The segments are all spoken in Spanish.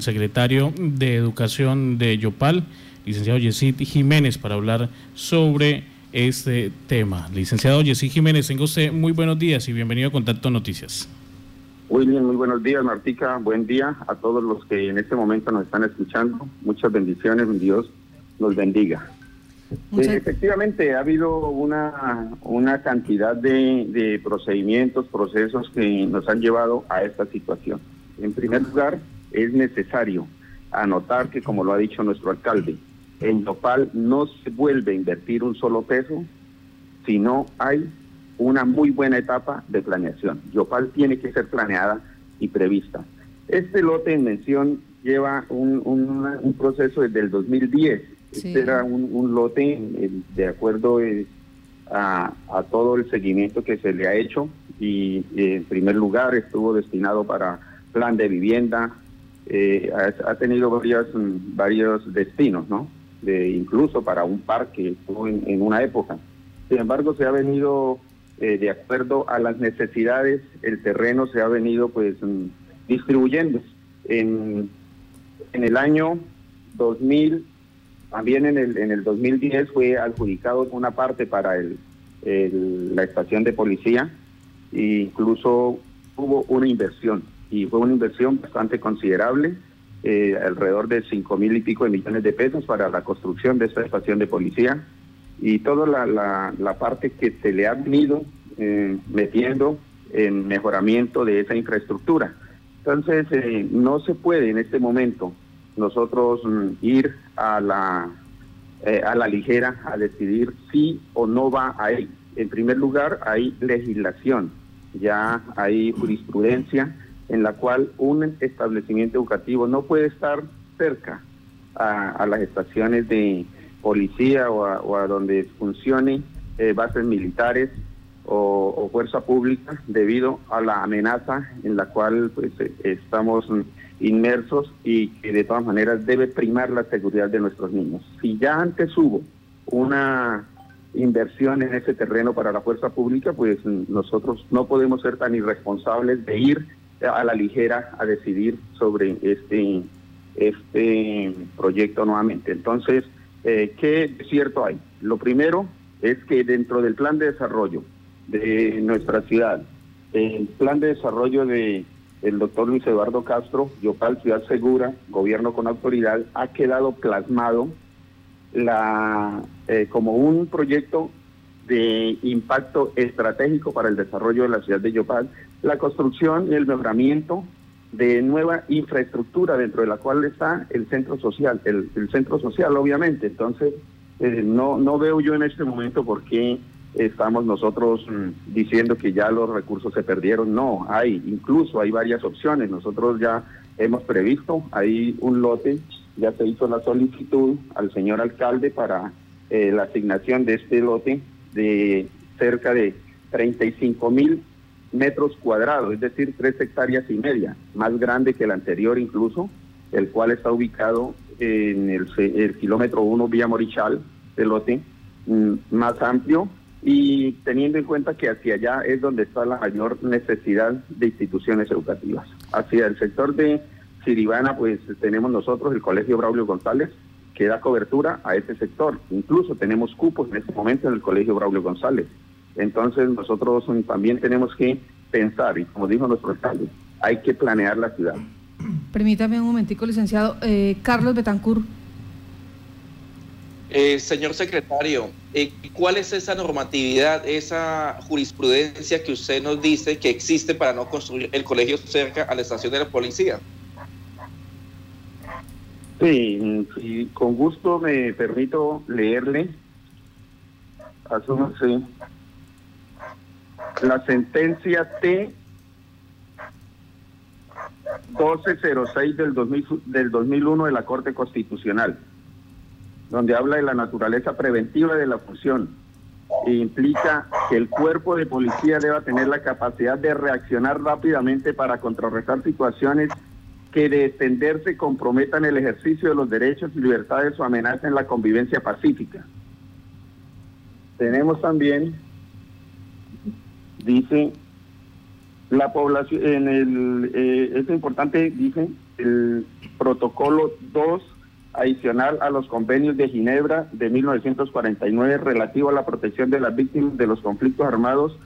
el secretario de Educación de Yopal, licenciado Yesid Jiménez, para hablar sobre este tema. Licenciado Yesid Jiménez, tengo usted muy buenos días y bienvenido a Contacto Noticias. Muy bien, muy buenos días, Martica. Buen día a todos los que en este momento nos están escuchando. Muchas bendiciones, Dios nos bendiga. efectivamente, ha habido una, una cantidad de, de procedimientos, procesos que nos han llevado a esta situación. En primer lugar, es necesario anotar que, como lo ha dicho nuestro alcalde, en Yopal no se vuelve a invertir un solo peso si no hay una muy buena etapa de planeación. Yopal tiene que ser planeada y prevista. Este lote en mención lleva un, proceso desde el 2010. Este era un, lote de acuerdo eh, a, todo el seguimiento que se le ha hecho y eh, en primer lugar estuvo destinado para plan de vivienda, eh, ha, tenido varios, varios destinos, ¿no? De, incluso para un parque en una época. Sin embargo, se ha venido eh, de acuerdo a las necesidades, el terreno se ha venido pues mm, distribuyendo. En, en el año 2000, también en el, en el 2010 fue adjudicado una parte para el, la estación de policía e incluso hubo una inversión y fue una inversión bastante considerable, eh, alrededor de cinco mil y pico de millones de pesos para la construcción de esta estación de policía y toda la, la, parte que se le ha venido eh, metiendo en mejoramiento de esa infraestructura. Entonces, eh, no se puede en este momento nosotros mm, ir a la, eh, a la ligera a decidir si o no va a ir. En primer lugar, hay legislación, ya hay jurisprudencia en la cual un establecimiento educativo no puede estar cerca a las estaciones de, policía o a, donde funcione eh, bases militares o, fuerza pública debido a la amenaza en la cual pues, eh, estamos inmersos y que de todas maneras debe primar la seguridad de nuestros niños. Si ya antes hubo una inversión en ese terreno para la fuerza pública, pues nosotros no podemos ser tan irresponsables de ir a la ligera a decidir sobre este, este proyecto nuevamente. Entonces, eh, ¿qué cierto hay? Lo primero es que dentro del plan de desarrollo de nuestra ciudad, el plan de desarrollo de el doctor Luis Eduardo Castro, Yopal Ciudad Segura, Gobierno con Autoridad, ha quedado plasmado la, eh, como un proyecto de impacto estratégico para el desarrollo de la ciudad de Yopal, la construcción y el mejoramiento de nueva infraestructura dentro de la cual está el centro social, el, centro social obviamente. Entonces, eh, no, no veo yo en este momento por qué estamos nosotros mm, diciendo que ya los recursos se perdieron. No, hay, incluso hay varias opciones. Nosotros ya hemos previsto, hay un lote, ya se hizo la solicitud al señor alcalde para eh, la asignación de este lote de cerca de 35 mil metros cuadrados, es decir, tres hectáreas y media, más grande que el anterior incluso, el cual está ubicado en el, kilómetro 1 vía Morichal, de lote, mm, más amplio y teniendo en cuenta que hacia allá es donde está la mayor necesidad de instituciones educativas. Hacia el sector de Siribana, pues tenemos nosotros el Colegio Braulio González, que da cobertura a ese sector. Incluso tenemos cupos en este momento en el Colegio Braulio González. Entonces nosotros también tenemos que pensar, y como dijo nuestro alcalde, hay que planear la ciudad. Permítame un momentico, licenciado. Eh, Carlos Betancur. Eh, señor secretario, eh, ¿cuál es esa normatividad, esa jurisprudencia que usted nos dice que existe para no construir el colegio cerca a la estación de la policía? Sí, con gusto me permito leerle. Asúmase la sentencia T 1206 del, del 2001 de la Corte Constitucional, donde habla de la naturaleza preventiva de la función e implica que el cuerpo de policía deba tener la capacidad de reaccionar rápidamente para contrarrestar situaciones que de extenderse comprometan el ejercicio de los derechos y libertades o amenacen la convivencia pacífica. Tenemos también dice la población, en el, eh, es importante, dice, el protocolo 2 adicional a los convenios de Ginebra de 1949 relativo a la protección de las víctimas de los conflictos armados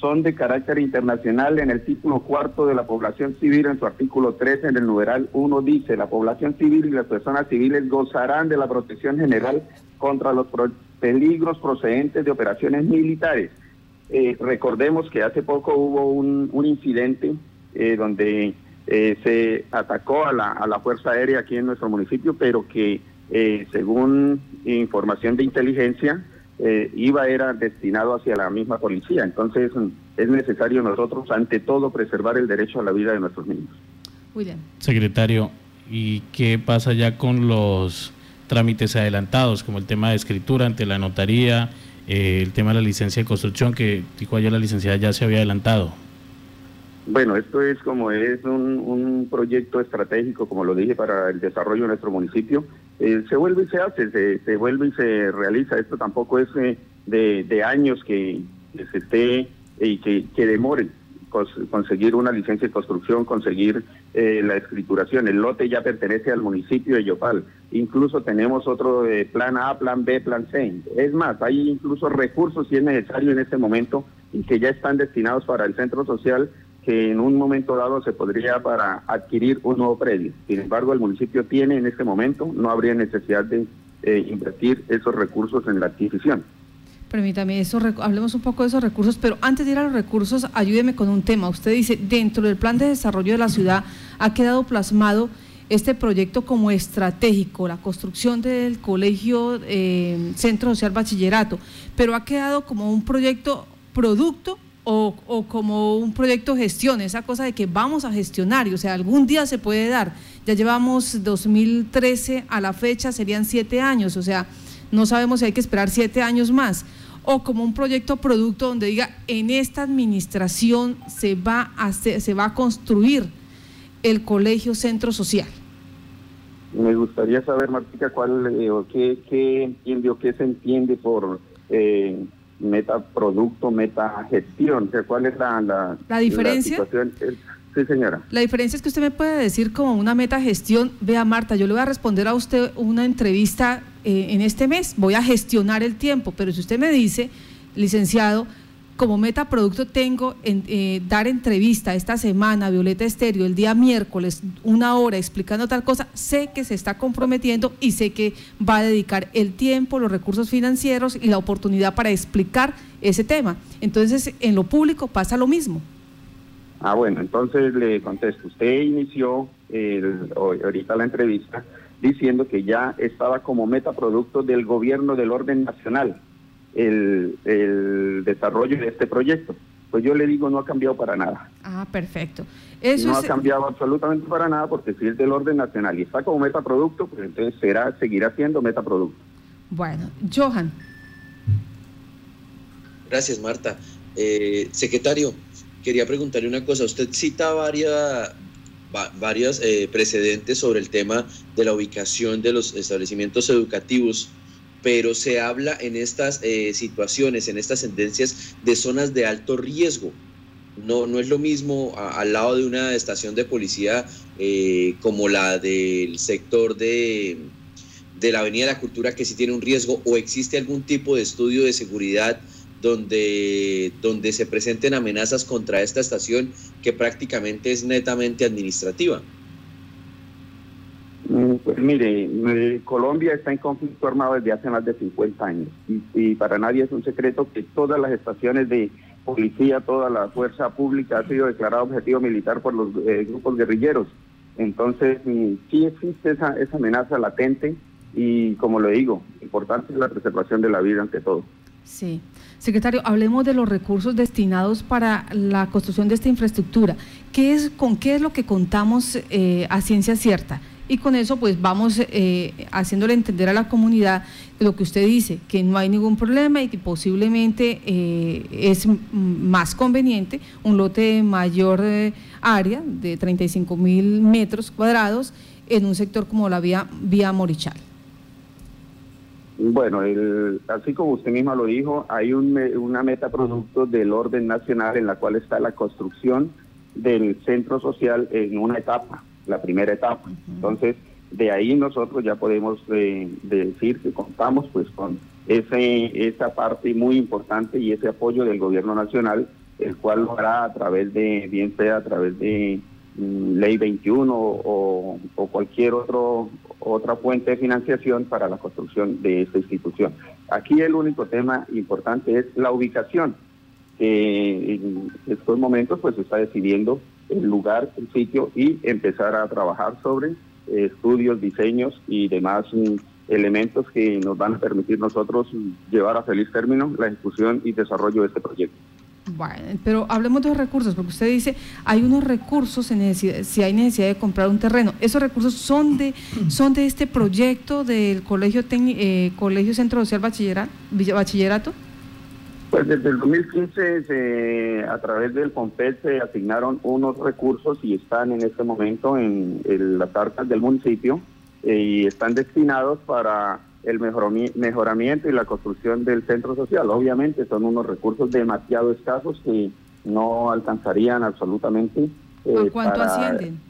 son de carácter internacional. En el título cuarto de la población civil, en su artículo 13, en el numeral 1, dice, la población civil y las personas civiles gozarán de la protección general contra los peligros procedentes de operaciones militares. Eh, recordemos que hace poco hubo un, incidente eh, donde eh, se atacó a la, a la Fuerza Aérea aquí en nuestro municipio, pero que según información de inteligencia, eh, iba era destinado hacia la misma policía. Entonces es necesario nosotros, ante todo, preservar el derecho a la vida de nuestros niños. William. Secretario, ¿y qué pasa ya con los trámites adelantados, como el tema de escritura ante la notaría, eh, el tema de la licencia de construcción, que dijo ayer la licenciada ya se había adelantado? Bueno, esto es como es un, proyecto estratégico, como lo dije, para el desarrollo de nuestro municipio. Eh, se vuelve y se hace, se, vuelve y se realiza. Esto tampoco es eh, de, años que, se esté y que, que demore conseguir una licencia de construcción, conseguir eh, la escrituración. El lote ya pertenece al municipio de Yopal. Incluso tenemos otro plan A, plan B, plan C. Es más, hay incluso recursos si es necesario en este momento y que ya están destinados para el centro social que en un momento dado se podría para adquirir un nuevo predio. Sin embargo, el municipio tiene en este momento, no habría necesidad de eh, invertir esos recursos en la adquisición. Permítame, eso, hablemos un poco de esos recursos, pero antes de ir a los recursos, ayúdeme con un tema. Usted dice, dentro del plan de desarrollo de la ciudad ha quedado plasmado este proyecto como estratégico, la construcción del colegio eh, Centro Social Bachillerato, pero ha quedado como un proyecto producto o, como un proyecto gestión, esa cosa de que vamos a gestionar, y, o sea, algún día se puede dar. Ya llevamos 2013 a la fecha, serían siete años, o sea, no sabemos si hay que esperar siete años más. O como un proyecto producto donde diga, en esta administración se va a, se va a construir el colegio centro social. Me gustaría saber, Martica, cuál eh, o qué, qué entiende o qué se entiende por eh, meta producto, meta gestión. ¿Cuál es la, la, diferencia? sí, señora. La diferencia es que usted me puede decir como una meta gestión, vea Marta, yo le voy a responder a usted una entrevista eh, en este mes, voy a gestionar el tiempo, pero si usted me dice, licenciado, como meta producto tengo en, eh, dar entrevista esta semana Violeta Estéreo el día miércoles, una hora explicando tal cosa, sé que se está comprometiendo y sé que va a dedicar el tiempo, los recursos financieros y la oportunidad para explicar ese tema. Entonces, en lo público pasa lo mismo. Ah, bueno, entonces le contesto. Usted inició ahorita la entrevista diciendo que ya estaba como meta producto del gobierno del orden nacional el, desarrollo de este proyecto. Pues yo le digo, no ha cambiado para nada. Ah, perfecto. Eso no ha cambiado absolutamente para nada porque si es del orden nacional y está como metaproducto, pues entonces será, seguirá siendo metaproducto. Bueno, Johan. Gracias, Marta. Eh, secretario, quería preguntarle una cosa. Usted cita varias, varias eh, precedentes sobre el tema de la ubicación de los establecimientos educativos pero se habla en estas eh, situaciones, en estas sentencias de zonas de alto riesgo. No, no es lo mismo al lado de una estación de policía eh, como la del sector de, de la Avenida de la Cultura que sí tiene un riesgo o existe algún tipo de estudio de seguridad donde, donde se presenten amenazas contra esta estación que prácticamente es netamente administrativa. Mm, pues mire, eh, Colombia está en conflicto armado desde hace más de 50 años y, para nadie es un secreto que todas las estaciones de policía, toda la fuerza pública ha sido declarada objetivo militar por los eh, grupos guerrilleros. Entonces, mm, sí existe esa, esa amenaza latente y, como lo digo, importante es la preservación de la vida ante todo. Sí. Secretario, hablemos de los recursos destinados para la construcción de esta infraestructura. ¿Qué es, ¿Con qué es lo que contamos eh, a ciencia cierta? y con eso pues vamos eh, haciéndole entender a la comunidad lo que usted dice, que no hay ningún problema y que posiblemente eh, es más conveniente un lote de mayor eh, área, de 35 mil metros cuadrados, en un sector como la vía, vía Morichal. Bueno, así como usted misma lo dijo, hay una meta producto del orden nacional en la cual está la construcción del centro social en una etapa la primera etapa. Entonces, de ahí nosotros ya podemos eh, decir que contamos pues con ese, esa parte muy importante y ese apoyo del gobierno nacional, el cual lo hará a través de, bien sea a través de mm, ley 21 o, o, cualquier otro otra fuente de financiación para la construcción de esta institución. Aquí el único tema importante es la ubicación, que en estos momentos pues se está decidiendo el lugar, el sitio y empezar a trabajar sobre estudios, diseños y demás mm, elementos que nos van a permitir nosotros llevar a feliz término la ejecución y desarrollo de este proyecto. Bueno, pero hablemos de los recursos, porque usted dice, hay unos recursos si hay necesidad de comprar un terreno. ¿Esos recursos son de son de este proyecto del Colegio eh, Colegio Centro Social Bachillerato? Pues desde el 2015 a través del COMPET se asignaron unos recursos y están en este momento en, las arcas del municipio eh, y están destinados para el mejoramiento y la construcción del centro social. Obviamente son unos recursos demasiado escasos que no alcanzarían absolutamente. Eh, cuánto ascienden?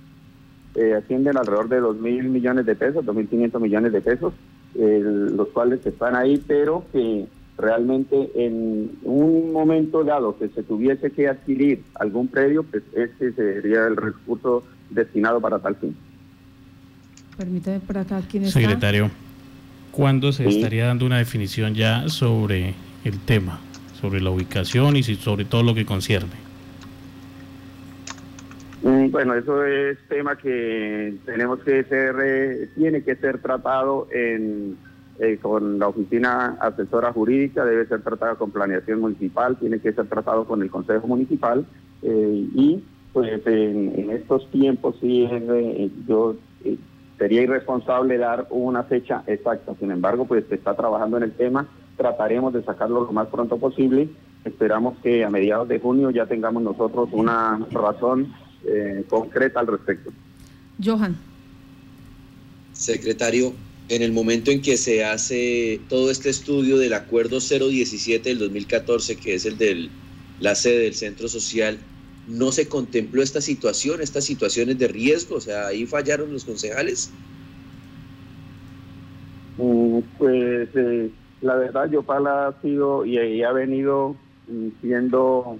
Eh, ascienden alrededor de 2 mil millones de pesos, 2.500 millones de pesos, los cuales están ahí, pero que realmente en un momento dado que se tuviese que adquirir algún predio, pues este sería el recurso destinado para tal fin. Permítame por acá, ¿quién está? Secretario, ¿cuándo se estaría dando una definición ya sobre el tema, sobre la ubicación y sobre todo lo que concierne? Mm, bueno, eso es tema que tenemos que ser, eh, tiene que ser tratado en eh, con la oficina asesora jurídica, debe ser tratado con planeación municipal, tiene que ser tratado con el Consejo Municipal eh, y pues en, estos tiempos sí eh, yo sería irresponsable dar una fecha exacta, sin embargo pues se está trabajando en el tema, trataremos de sacarlo lo más pronto posible, esperamos que a mediados de junio ya tengamos nosotros una razón concreta al respecto. Johan. Secretario, en el momento en que se hace todo este estudio del acuerdo 017 del 2014, que es el de la sede del centro social, no se contempló esta situación, estas situaciones de riesgo, o sea, ahí fallaron los concejales. Mm, pues eh, la verdad, Yopala ha sido y, ha venido mm, siendo,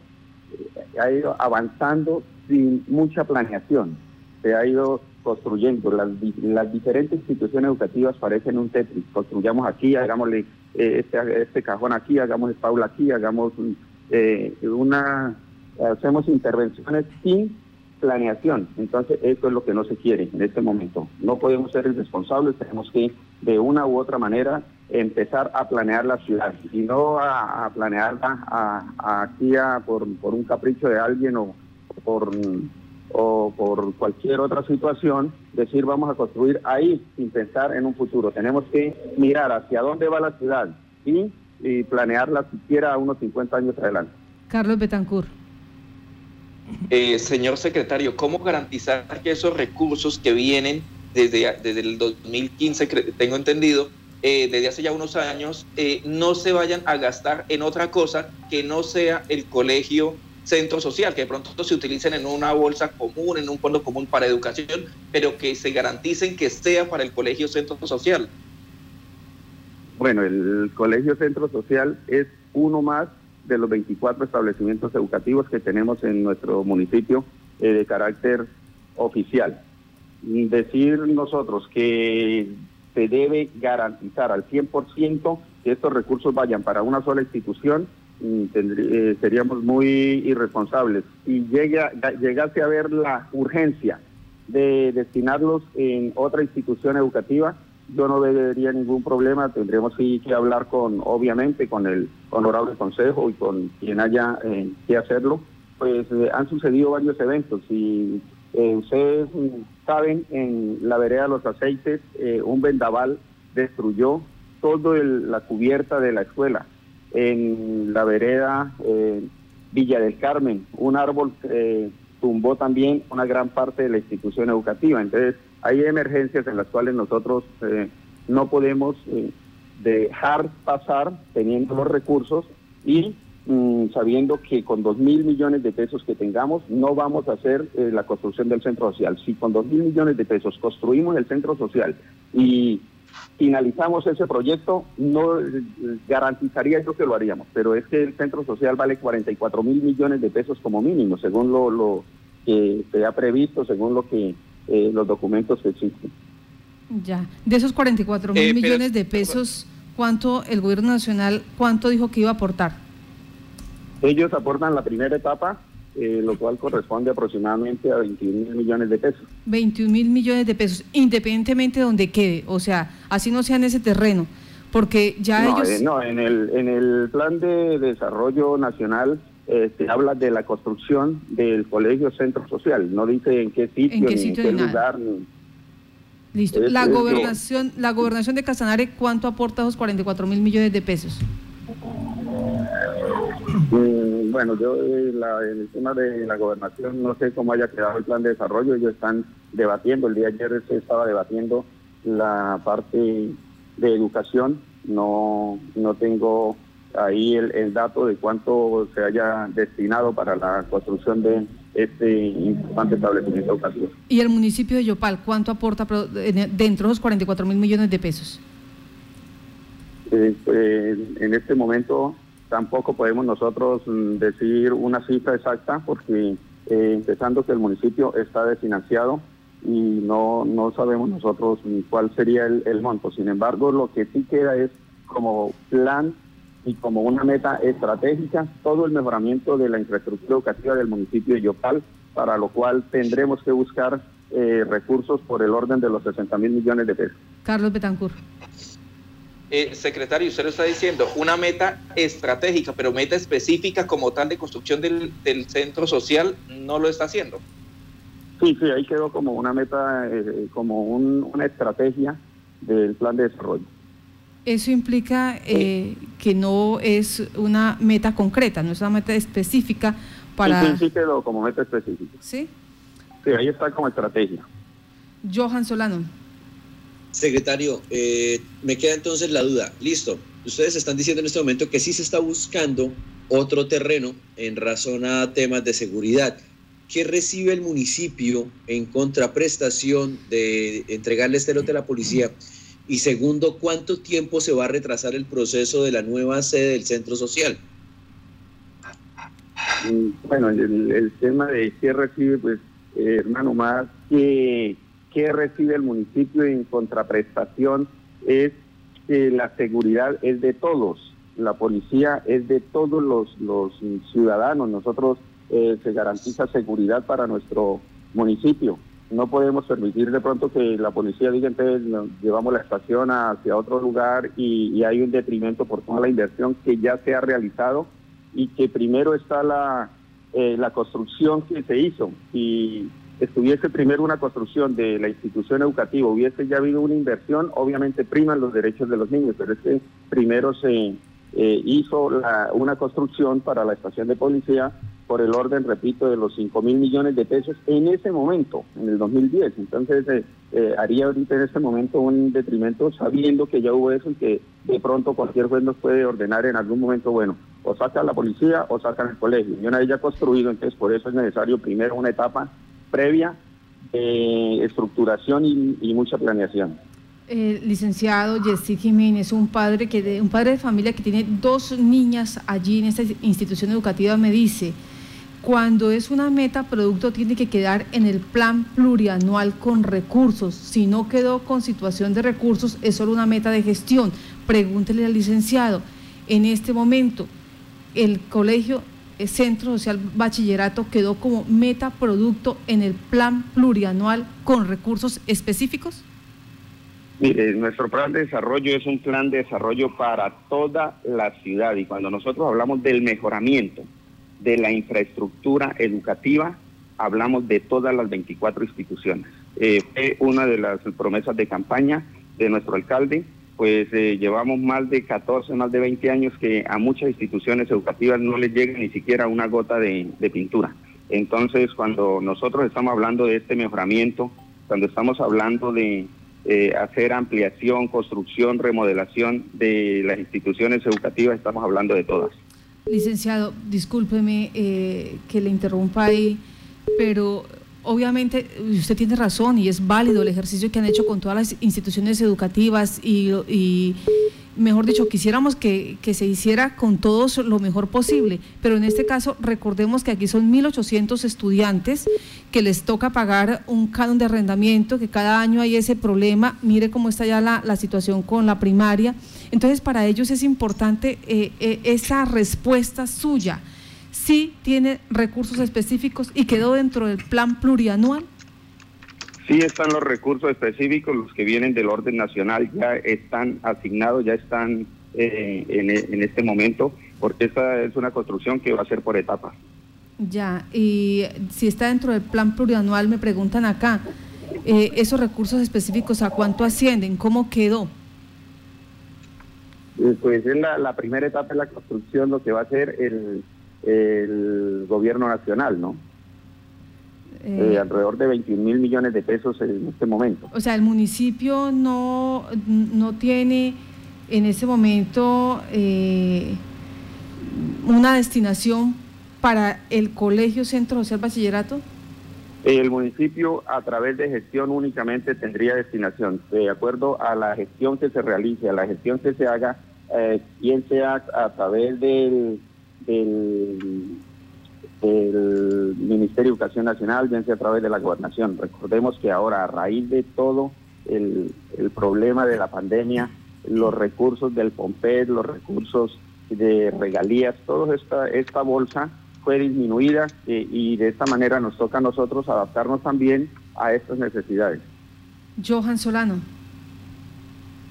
eh, ha ido avanzando sin mucha planeación. Se ha ido construyendo. Las, las diferentes instituciones educativas parecen un Tetris. Construyamos aquí, hagámosle eh, este, este cajón aquí, hagamos esta aula aquí, hagamos eh, una, hacemos intervenciones sin planeación. Entonces, eso es lo que no se quiere en este momento. No podemos ser irresponsables, tenemos que, de una u otra manera, empezar a planear la ciudad y no a, planearla aquí por, un capricho de alguien o por o por cualquier otra situación, decir vamos a construir ahí sin pensar en un futuro. Tenemos que mirar hacia dónde va la ciudad y, planearla siquiera a unos 50 años adelante. Carlos Betancourt. Eh, señor secretario, ¿cómo garantizar que esos recursos que vienen desde, desde el 2015, tengo entendido, eh, desde hace ya unos años, eh, no se vayan a gastar en otra cosa que no sea el colegio centro social, que de pronto se utilicen en una bolsa común, en un fondo común para educación, pero que se garanticen que sea para el colegio centro social. Bueno, el colegio centro social es uno más de los 24 establecimientos educativos que tenemos en nuestro municipio eh, de carácter oficial. Decir nosotros que se debe garantizar al 100% que estos recursos vayan para una sola institución eh, seríamos muy irresponsables. Si llega, llegase a haber la urgencia de destinarlos en otra institución educativa, yo no vería ningún problema, tendremos que hablar con, obviamente, con el honorable consejo y con quien haya eh, que hacerlo, pues eh, han sucedido varios eventos y ustedes saben, en la vereda de los aceites, un vendaval destruyó toda la cubierta de la escuela en la vereda eh, Villa del Carmen. Un árbol eh, tumbó también una gran parte de la institución educativa. Entonces, hay emergencias en las cuales nosotros eh, no podemos dejar pasar teniendo los recursos y mm, sabiendo que con dos mil millones de pesos que tengamos no vamos a hacer eh, la construcción del centro social. Si con dos mil millones de pesos construimos el centro social y finalizamos ese proyecto, no eh, garantizaría yo que lo haríamos, pero es que el centro social vale 44 mil millones de pesos como mínimo, según lo, lo que se ha previsto, según lo que eh, los documentos que existen. Ya, de esos 44 mil millones de pesos cuánto el gobierno nacional, cuánto dijo que iba a aportar? Ellos aportan la primera etapa, eh, lo cual corresponde aproximadamente a 21 mil millones de pesos. 21 mil millones de pesos, independientemente de donde quede, o sea, así no sea en ese terreno, porque ya ellos... Eh, no, en el, en el plan de desarrollo nacional eh, se habla de la construcción del colegio centro social, no dice en qué sitio, ¿En qué ni en qué lugar. Ni, Listo. la gobernación, la gobernación de Casanare, ¿cuánto aporta esos 44 mil millones de pesos? Mm, bueno, yo eh, en el tema de la gobernación no sé cómo haya quedado el plan de desarrollo, ellos están debatiendo, el día de ayer se estaba debatiendo la parte de educación, no, no tengo ahí el dato de cuánto se haya destinado para la construcción de este importante establecimiento educativo. ¿Y el municipio de Yopal cuánto aporta dentro de los 44 mil millones de pesos? Eh, pues, en este momento tampoco podemos nosotros mm, decir una cifra exacta porque eh, empezando que el municipio está desfinanciado y no, no sabemos nosotros cuál sería el, el monto. Sin embargo, lo que sí queda es como plan y como una meta estratégica todo el mejoramiento de la infraestructura educativa del municipio de Yopal, para lo cual tendremos que buscar eh, recursos por el orden de los 60 mil millones de pesos. Carlos Betancourt. Eh, secretario, usted lo está diciendo, una meta estratégica, pero meta específica como tal de construcción del, centro social, no lo está haciendo. Sí, sí, ahí quedó como una meta, eh, como una estrategia del plan de desarrollo. Eso implica eh, que no es una meta concreta, no es una meta específica para... Sí, sí quedó como meta específica. ¿Sí? Sí, ahí está como estrategia. Johan Solano. Secretario, eh, me queda entonces la duda. Listo, ustedes están diciendo en este momento que sí se está buscando otro terreno en razón a temas de seguridad. ¿Qué recibe el municipio en contraprestación de entregarle este lote a la policía? Y segundo, ¿cuánto tiempo se va a retrasar el proceso de la nueva sede del centro social? Mm, bueno, el, tema de qué recibe, pues, eh, hermano, más que qué recibe el municipio en contraprestación es que la seguridad es de todos, la policía es de todos los, los ciudadanos, nosotros eh, se garantiza seguridad para nuestro municipio no podemos permitir de pronto que la policía diga entonces llevamos la estación hacia otro lugar y, hay un detrimento por toda la inversión que ya se ha realizado y que primero está la, eh, la construcción que se hizo. Si estuviese primero una construcción de la institución educativa, hubiese ya habido una inversión, obviamente priman los derechos de los niños, pero es que primero se eh, hizo una construcción para la estación de policía por el orden, repito, de los 5 mil millones de pesos en ese momento, en el 2010. Entonces, eh, eh, haría ahorita en este momento un detrimento sabiendo que ya hubo eso y que de pronto cualquier juez nos puede ordenar en algún momento, bueno, o sacan la policía o sacan el colegio. Y una vez ya construido, entonces por eso es necesario primero una etapa previa de estructuración y, mucha planeación. Eh, licenciado Jessy Jiménez, un padre que un padre de familia que tiene dos niñas allí en esta institución educativa, me dice cuando es una meta producto tiene que quedar en el plan plurianual con recursos. Si no quedó con situación de recursos, es solo una meta de gestión. Pregúntele al licenciado. En este momento, el colegio el Centro Social Bachillerato quedó como meta producto en el plan plurianual con recursos específicos? Mire, nuestro plan de desarrollo es un plan de desarrollo para toda la ciudad y cuando nosotros hablamos del mejoramiento, de la infraestructura educativa, hablamos de todas las 24 instituciones. Eh, fue una de las promesas de campaña de nuestro alcalde, pues eh, llevamos más de 14, más de 20 años que a muchas instituciones educativas no les llega ni siquiera una gota de, pintura. Entonces, cuando nosotros estamos hablando de este mejoramiento, cuando estamos hablando de eh, hacer ampliación, construcción, remodelación de las instituciones educativas, estamos hablando de todas. Licenciado, discúlpeme eh, que le interrumpa ahí, pero obviamente usted tiene razón y es válido el ejercicio que han hecho con todas las instituciones educativas y, mejor dicho, quisiéramos que, se hiciera con todos lo mejor posible, pero en este caso recordemos que aquí son 1.800 estudiantes que les toca pagar un canon de arrendamiento, que cada año hay ese problema, mire cómo está ya la, situación con la primaria, entonces para ellos es importante eh, eh, esa respuesta suya sí tiene recursos específicos y quedó dentro del plan plurianual? Sí están los recursos específicos, los que vienen del orden nacional ya están asignados, ya están eh, en, este momento, porque esta es una construcción que va a ser por etapas. Ya, y si está dentro del plan plurianual, me preguntan acá, eh, esos recursos específicos, ¿a cuánto ascienden? ¿Cómo quedó? Eh, pues en la, la primera etapa de la construcción lo que va a el el gobierno nacional, ¿no? Eh, eh, alrededor de 21 mil millones de pesos en este momento. O sea, el municipio no, no tiene en ese momento eh, una destinación para el Colegio Centro Social Bachillerato. El municipio a través de gestión únicamente tendría destinación, de acuerdo a la gestión que se realice, a la gestión que se haga, bien sea a través del del, Ministerio de Educación Nacional, bien sea a través de la gobernación. Recordemos que ahora, a raíz de todo el, problema de la pandemia, los recursos del POMPED, los recursos de regalías, toda esta, esta bolsa fue disminuida eh, y de esta manera nos toca a nosotros adaptarnos también a estas necesidades. Johan Solano.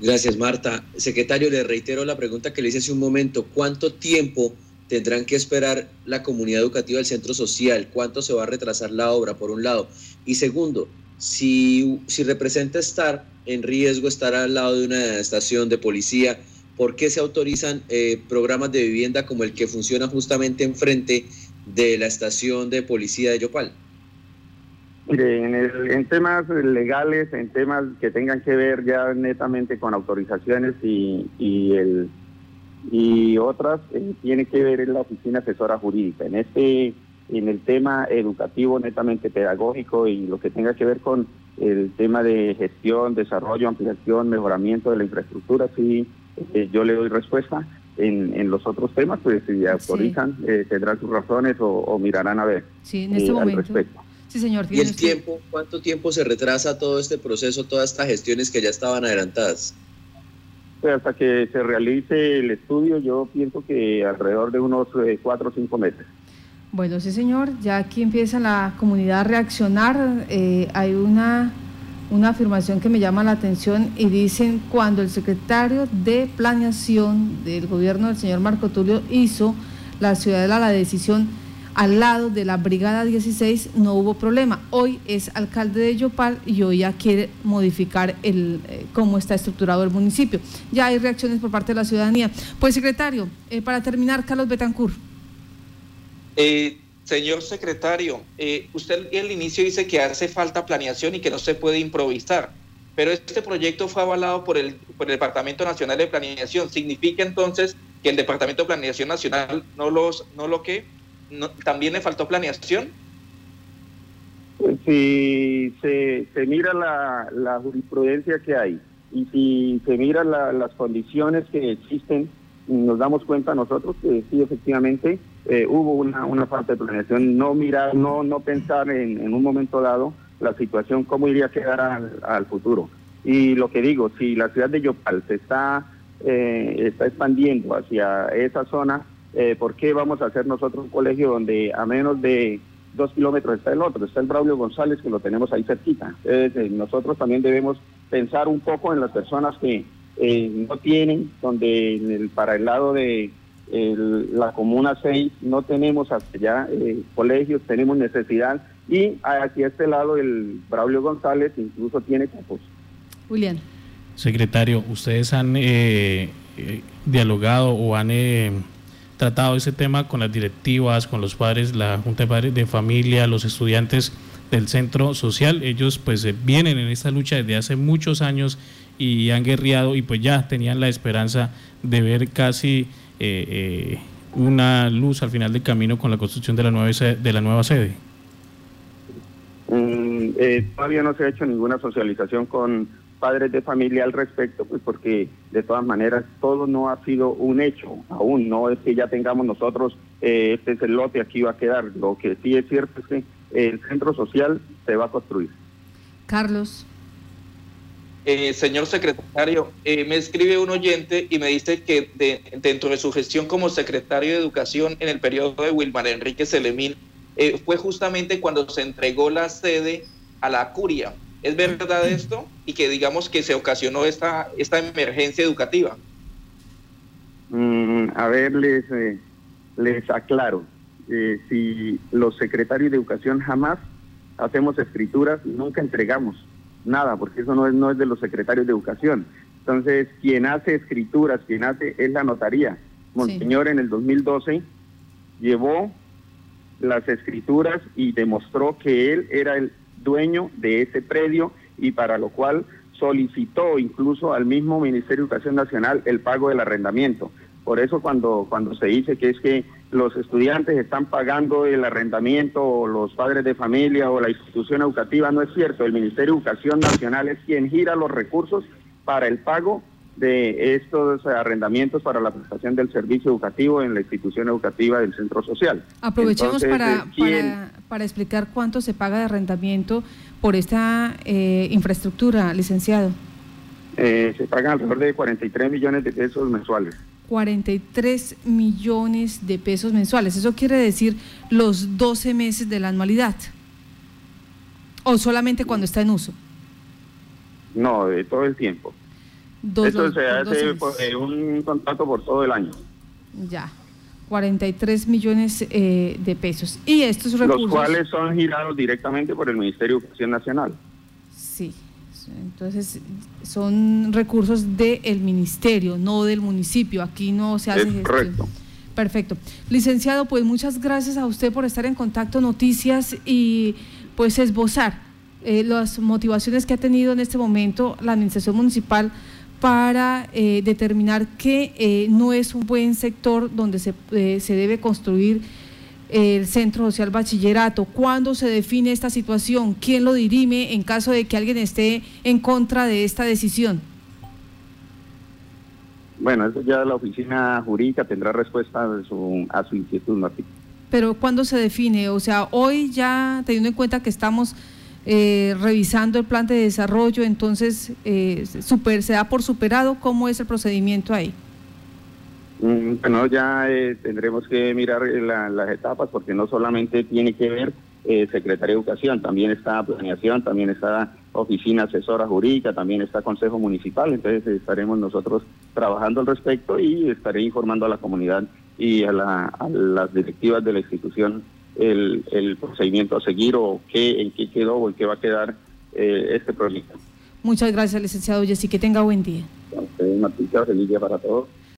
Gracias, Marta. Secretario, le reitero la pregunta que le hice hace un momento. ¿Cuánto tiempo tendrán que esperar la comunidad educativa del centro social, cuánto se va a retrasar la obra, por un lado. Y segundo, si, si representa estar en riesgo, estar al lado de una estación de policía, ¿por qué se autorizan eh, programas de vivienda como el que funciona justamente enfrente de la estación de policía de Yopal? Mire, en, en, temas legales, en temas que tengan que ver ya netamente con autorizaciones y, y el y otras eh, tiene que ver en la oficina asesora jurídica. En este, en el tema educativo netamente pedagógico y lo que tenga que ver con el tema de gestión, desarrollo, ampliación, mejoramiento de la infraestructura, sí, eh, yo le doy respuesta. En, en, los otros temas, pues si autorizan, eh, tendrán sus razones o, mirarán a ver sí, en este momento. respecto. Sí, señor. ¿Y el tiempo? ¿Cuánto tiempo se retrasa todo este proceso, todas estas gestiones que ya estaban adelantadas? Hasta que se realice el estudio, yo pienso que alrededor de unos eh, cuatro o cinco meses. Bueno, sí, señor. Ya aquí empieza la comunidad a reaccionar. Eh, hay una, una afirmación que me llama la atención y dicen cuando el secretario de Planeación del gobierno del señor Marco Tulio hizo la ciudadela la decisión al lado de la Brigada 16 no hubo problema. Hoy es alcalde de Yopal y hoy ya quiere modificar el eh, cómo está estructurado el municipio. Ya hay reacciones por parte de la ciudadanía. Pues secretario, eh, para terminar, Carlos Betancourt. Eh, señor secretario, usted al inicio dice que hace falta planeación y que no se puede improvisar, pero este proyecto fue avalado por el, por el Departamento Nacional de Planeación. ¿Significa entonces que el Departamento de Planeación Nacional no, los, no lo que ¿también le faltó planeación? Pues si se, mira la, jurisprudencia que hay y si se mira las condiciones que existen, nos damos cuenta nosotros que sí, efectivamente, eh, hubo una, falta de planeación, no mirar, no, no pensar en, un momento dado la situación, cómo iría a quedar al, futuro. Y lo que digo, si la ciudad de Yopal se está, eh, está expandiendo hacia esa zona, eh, ¿por qué vamos a hacer nosotros un colegio donde a menos de dos kilómetros está el otro? Está el Braulio González que lo tenemos ahí cerquita. Eh, nosotros también debemos pensar un poco en las personas que eh, no tienen, donde para el lado de la Comuna 6 no tenemos hasta allá colegios, tenemos necesidad y aquí a este lado el Braulio González incluso tiene cupos. William. Secretario, ¿ustedes han dialogado o han tratado ese tema con las directivas, con los padres, la Junta de Padres de Familia, los estudiantes del centro social. Ellos pues eh, vienen en esta lucha desde hace muchos años y han guerreado y pues ya tenían la esperanza de ver casi eh, eh, una luz al final del camino con la construcción de la nueva, de la nueva sede? Mm, eh, todavía no se ha hecho ninguna socialización con padres de familia al respecto, pues porque de todas maneras todo no ha sido un hecho, aún no es que ya tengamos nosotros, eh, este es el lote, aquí va a quedar, lo que sí es cierto es que el centro social se va a construir. Carlos. Eh, señor secretario, eh, me escribe un oyente y me dice que dentro de su gestión como secretario de Educación en el periodo de Wilmar Enrique Selemín, eh, fue justamente cuando se entregó la sede a la curia. ¿Es verdad esto? Y que digamos que se ocasionó esta, esta emergencia educativa. Mm, a ver, les, les aclaro. si los secretarios de Educación jamás hacemos escrituras, nunca entregamos nada, porque eso no es, no es de los secretarios de educación. Entonces, quien hace escrituras, quien hace es la notaría. Monseñor en el 2012 llevó las escrituras y demostró que él era el dueño de ese predio y para lo cual solicitó incluso al mismo Ministerio de Educación Nacional el pago del arrendamiento. Por eso cuando, cuando se dice que es que los estudiantes están pagando el arrendamiento o los padres de familia o la institución educativa, no es cierto. El Ministerio de Educación Nacional es quien gira los recursos para el pago de estos arrendamientos para la prestación del servicio educativo en la institución educativa del centro social. Aprovechemos para, para, explicar cuánto se paga de arrendamiento por esta eh, infraestructura, licenciado. Eh, se pagan alrededor de 43 millones de pesos mensuales. 43 millones de pesos mensuales. Eso quiere decir los 12 meses de la anualidad. ¿O solamente cuando está en uso? No, de todo el tiempo. Esto se hace eh, un contrato por todo el año. Ya, 43 millones eh, de pesos. Y estos recursos... Los cuales son girados directamente por el Ministerio de Educación Nacional. Sí. Entonces, son recursos del ministerio, no del municipio. Aquí no se hace gestión. Correcto. Perfecto. Licenciado, pues muchas gracias a usted por estar en contacto Noticias y pues esbozar eh, las motivaciones que ha tenido en este momento la administración municipal para eh, determinar que eh, no es un buen sector donde se, se debe construir el Centro Social Bachillerato? ¿Cuándo se define esta situación? ¿Quién lo dirime en caso de que alguien esté en contra de esta decisión? Bueno, eso ya la oficina jurídica tendrá respuesta a su, a su inquietud, Martín. Pero ¿cuándo se define? O sea, hoy ya teniendo en cuenta que estamos eh, revisando el plan de desarrollo, entonces eh, super, se da por superado, ¿cómo es el procedimiento ahí? Mm, bueno, ya eh, tendremos que mirar eh, las etapas porque no solamente tiene que ver eh, Secretaría de Educación, también está planeación, también está oficina asesora jurídica, también está Consejo Municipal, entonces estaremos nosotros trabajando al respecto y estaré informando a la comunidad y a, las directivas de la institución el, procedimiento a seguir o qué, en qué quedó o en qué va a quedar este proyecto. Muchas gracias, licenciado Jessy, que tenga buen día. Una feliz día para todos.